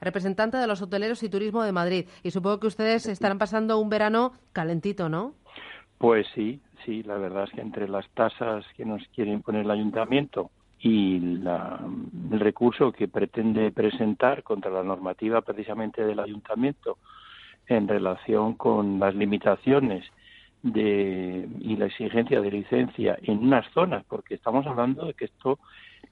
representante de los hoteleros y turismo de Madrid. Y supongo que ustedes estarán pasando un verano calentito, ¿no? Pues sí, sí, la verdad es que entre las tasas que nos quiere imponer el ayuntamiento y el recurso que pretende presentar contra la normativa precisamente del ayuntamiento en relación con las limitaciones de, y la exigencia de licencia en unas zonas, porque estamos hablando de que esto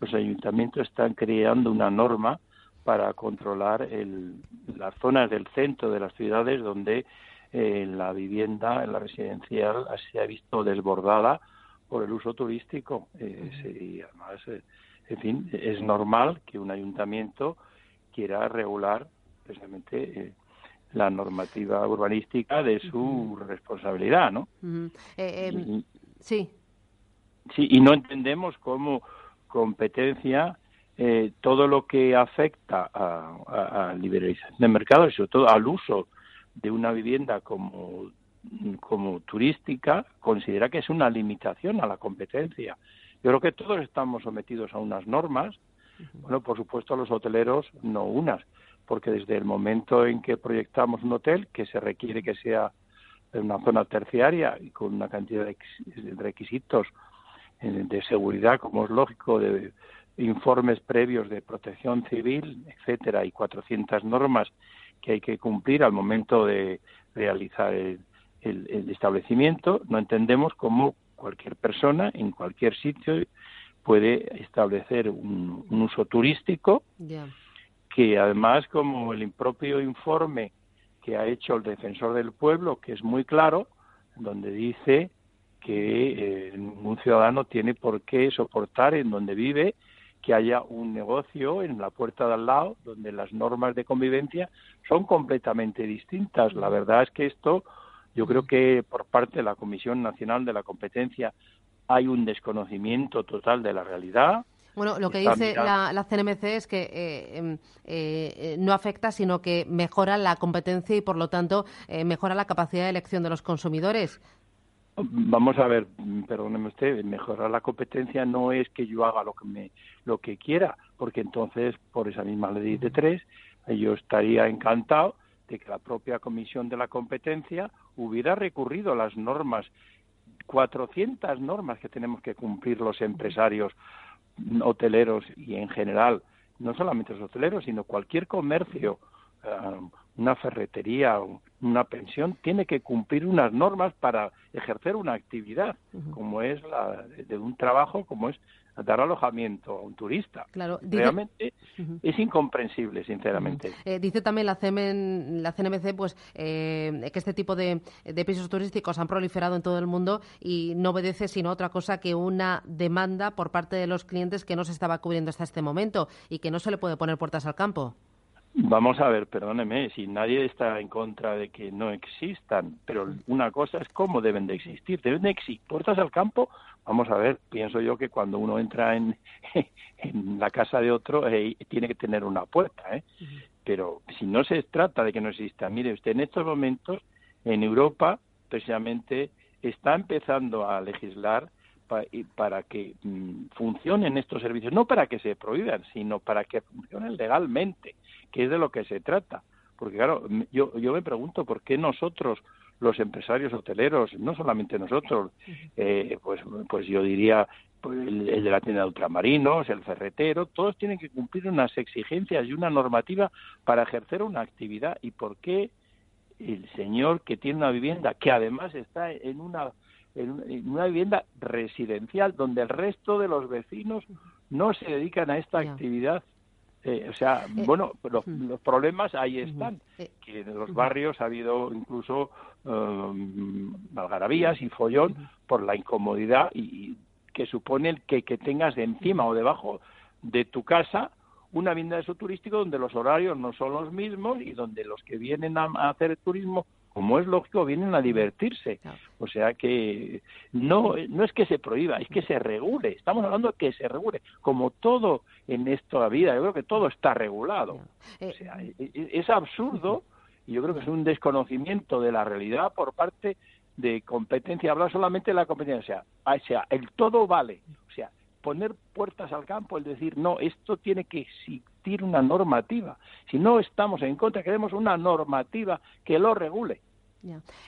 los ayuntamientos están creando una norma para controlar el, las zonas del centro de las ciudades donde eh, la vivienda, en la residencial, se ha visto desbordada por el uso turístico. Eh, además, eh, en fin, es normal que un ayuntamiento quiera regular precisamente la normativa urbanística de su responsabilidad, ¿no? sí. Sí, y no entendemos cómo competencia todo lo que afecta a, a, liberalización de mercado y sobre todo al uso de una vivienda como, como turística considera que es una limitación a la competencia. Yo creo que todos estamos sometidos a unas normas, bueno, por supuesto los hoteleros no unas, porque desde el momento en que proyectamos un hotel, que se requiere que sea en una zona terciaria y con una cantidad de requisitos eh, de seguridad, como es lógico, de informes previos de protección civil, etcétera, y 400 normas que hay que cumplir al momento de realizar el, establecimiento, no entendemos cómo cualquier persona en cualquier sitio puede establecer un, uso turístico que además como el propio informe que ha hecho el defensor del pueblo que es muy claro donde dice que eh, un ciudadano tiene por qué soportar en donde vive que haya un negocio en la puerta de al lado donde las normas de convivencia son completamente distintas. La verdad es que esto, yo creo que por parte de la Comisión Nacional de la Competencia hay un desconocimiento total de la realidad. Bueno, lo que dice la, CNMC es que eh, em, eh, no afecta, sino que mejora la competencia y, por lo tanto, eh, mejora la capacidad de elección de los consumidores. Vamos a ver, perdóneme usted, mejorar la competencia no es que yo haga lo que me lo que quiera, porque entonces por esa misma ley de tres yo estaría encantado de que la propia Comisión de la Competencia hubiera recurrido a las normas 400 normas que tenemos que cumplir los empresarios hoteleros y en general, no solamente los hoteleros, sino cualquier comercio, eh, una ferretería, una pensión, tiene que cumplir unas normas para ejercer una actividad, como es la de un trabajo, como es dar alojamiento a un turista. Claro, Realmente es incomprensible, sinceramente. Eh, dice también la, la CNMC pues, eh, que este tipo de, de, pisos turísticos han proliferado en todo el mundo y no obedece sino otra cosa que una demanda por parte de los clientes que no se estaba cubriendo hasta este momento y que no se le puede poner puertas al campo. Vamos a ver, perdóneme, si nadie está en contra de que no existan, pero una cosa es cómo deben de existir. Deben de existir puertas al campo. Vamos a ver, pienso yo que cuando uno entra en, en la casa de otro eh, tiene que tener una puerta, ¿eh? Pero si no se trata de que no exista, mire usted, en estos momentos en Europa precisamente está empezando a legislar para que mm, funcionen estos servicios, no para que se prohíban, sino para que funcionen legalmente que es de lo que se trata. Porque claro, yo, yo me pregunto por qué nosotros, los empresarios hoteleros, no solamente nosotros, eh, pues, pues yo diría pues, el, de la tienda de ultramarinos, el ferretero, todos tienen que cumplir unas exigencias y una normativa para ejercer una actividad. ¿Y por qué el señor que tiene una vivienda, que además está en una, en una vivienda residencial, donde el resto de los vecinos no se dedican a esta actividad, eh, o sea, eh, bueno, los, los, problemas ahí están, eh, que en los barrios ha habido incluso um, algarabías y follón por la incomodidad y, que supone el que, que tengas de encima o debajo de tu casa una vivienda de su turístico donde los horarios no son los mismos y donde los que vienen a hacer turismo como es lógico, vienen a divertirse. O sea que no, no es que se prohíba, es que se regule. Estamos hablando de que se regule. Como todo en esta vida, yo creo que todo está regulado. O eh, sea, e, e, es absurdo y yo creo que es un desconocimiento de la realidad por parte de competencia. Hablar solamente de la competencia. O sea, el todo vale. O sea, poner puertas al campo, el decir, no, esto tiene que, si una normativa. Si no estamos en contra, queremos una normativa que lo regule.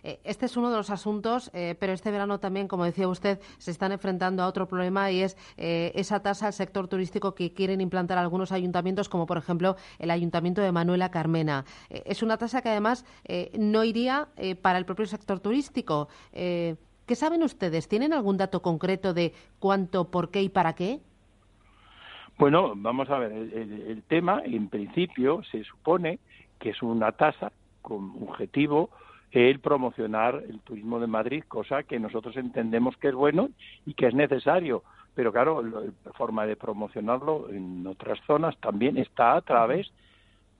Eh, este es uno de los asuntos, eh, pero este verano también, como decía usted, se están enfrentando a otro problema y es eh, esa tasa al sector turístico que quieren implantar algunos ayuntamientos, como por ejemplo el Ayuntamiento de Manuela Carmena. es una tasa que además no iría para el propio sector turístico. ¿Qué saben ustedes? ¿Tienen algún dato concreto de cuánto, por qué y para qué? Bueno, vamos a ver, el tema en principio se supone que es una tasa con objetivo el promocionar el turismo de Madrid, cosa que nosotros entendemos que es bueno y que es necesario. Pero claro, la forma de promocionarlo en otras zonas también está a través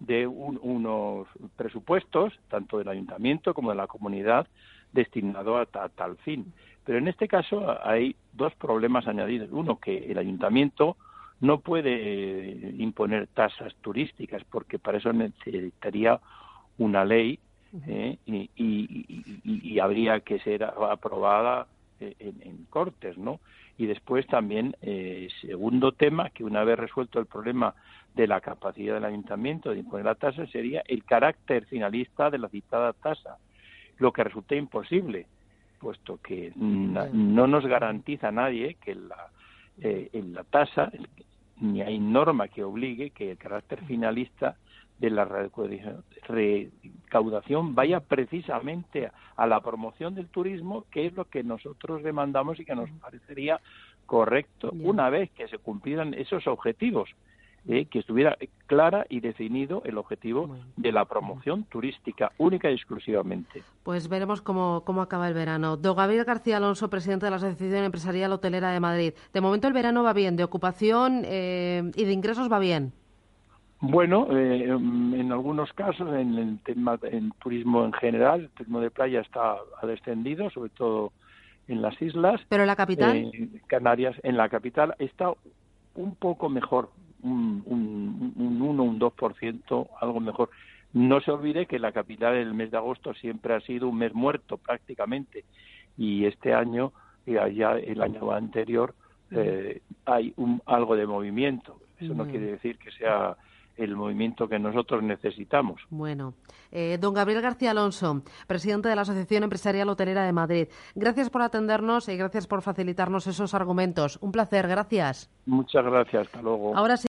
de unos presupuestos, tanto del ayuntamiento como de la comunidad, destinado a, tal fin. Pero en este caso hay dos problemas añadidos. Uno, que el ayuntamiento no puede eh, imponer tasas turísticas porque para eso necesitaría una ley ¿eh? y, habría que ser aprobada eh, en, cortes, ¿no? Y después también, eh, segundo tema, que una vez resuelto el problema de la capacidad del ayuntamiento de imponer la tasa, sería el carácter finalista de la citada tasa, lo que resulta imposible, puesto que no nos garantiza nadie que la, en la tasa, ni hay norma que obligue que el carácter finalista de la recaudación vaya precisamente a la promoción del turismo, que es lo que nosotros demandamos y que nos parecería correcto una vez que se cumplieran esos objetivos. ¿Eh? que estuviera clara y definido el objetivo de la promoción turística única y exclusivamente. Pues veremos cómo, cómo acaba el verano. Don Gabriel García Alonso, presidente de la Asociación Empresarial Hotelera de Madrid. De momento el verano va bien, de ocupación eh, y de ingresos va bien. Bueno, eh, en algunos casos, en el tema en turismo en general, el turismo de playa está ha descendido, sobre todo en las islas. Pero en la capital. Canarias, en la capital está un poco mejor, un, un, un 1, un 2%, algo mejor. No se olvide que la capital el mes de agosto siempre ha sido un mes muerto prácticamente y este año y allá el año anterior eh, hay un, algo de movimiento. Eso no quiere decir que sea el movimiento que nosotros necesitamos. Bueno, eh, don Gabriel García Alonso, presidente de la Asociación Empresarial Hotelera de Madrid, gracias por atendernos y gracias por facilitarnos esos argumentos. Un placer, gracias. Muchas gracias, hasta luego. Ahora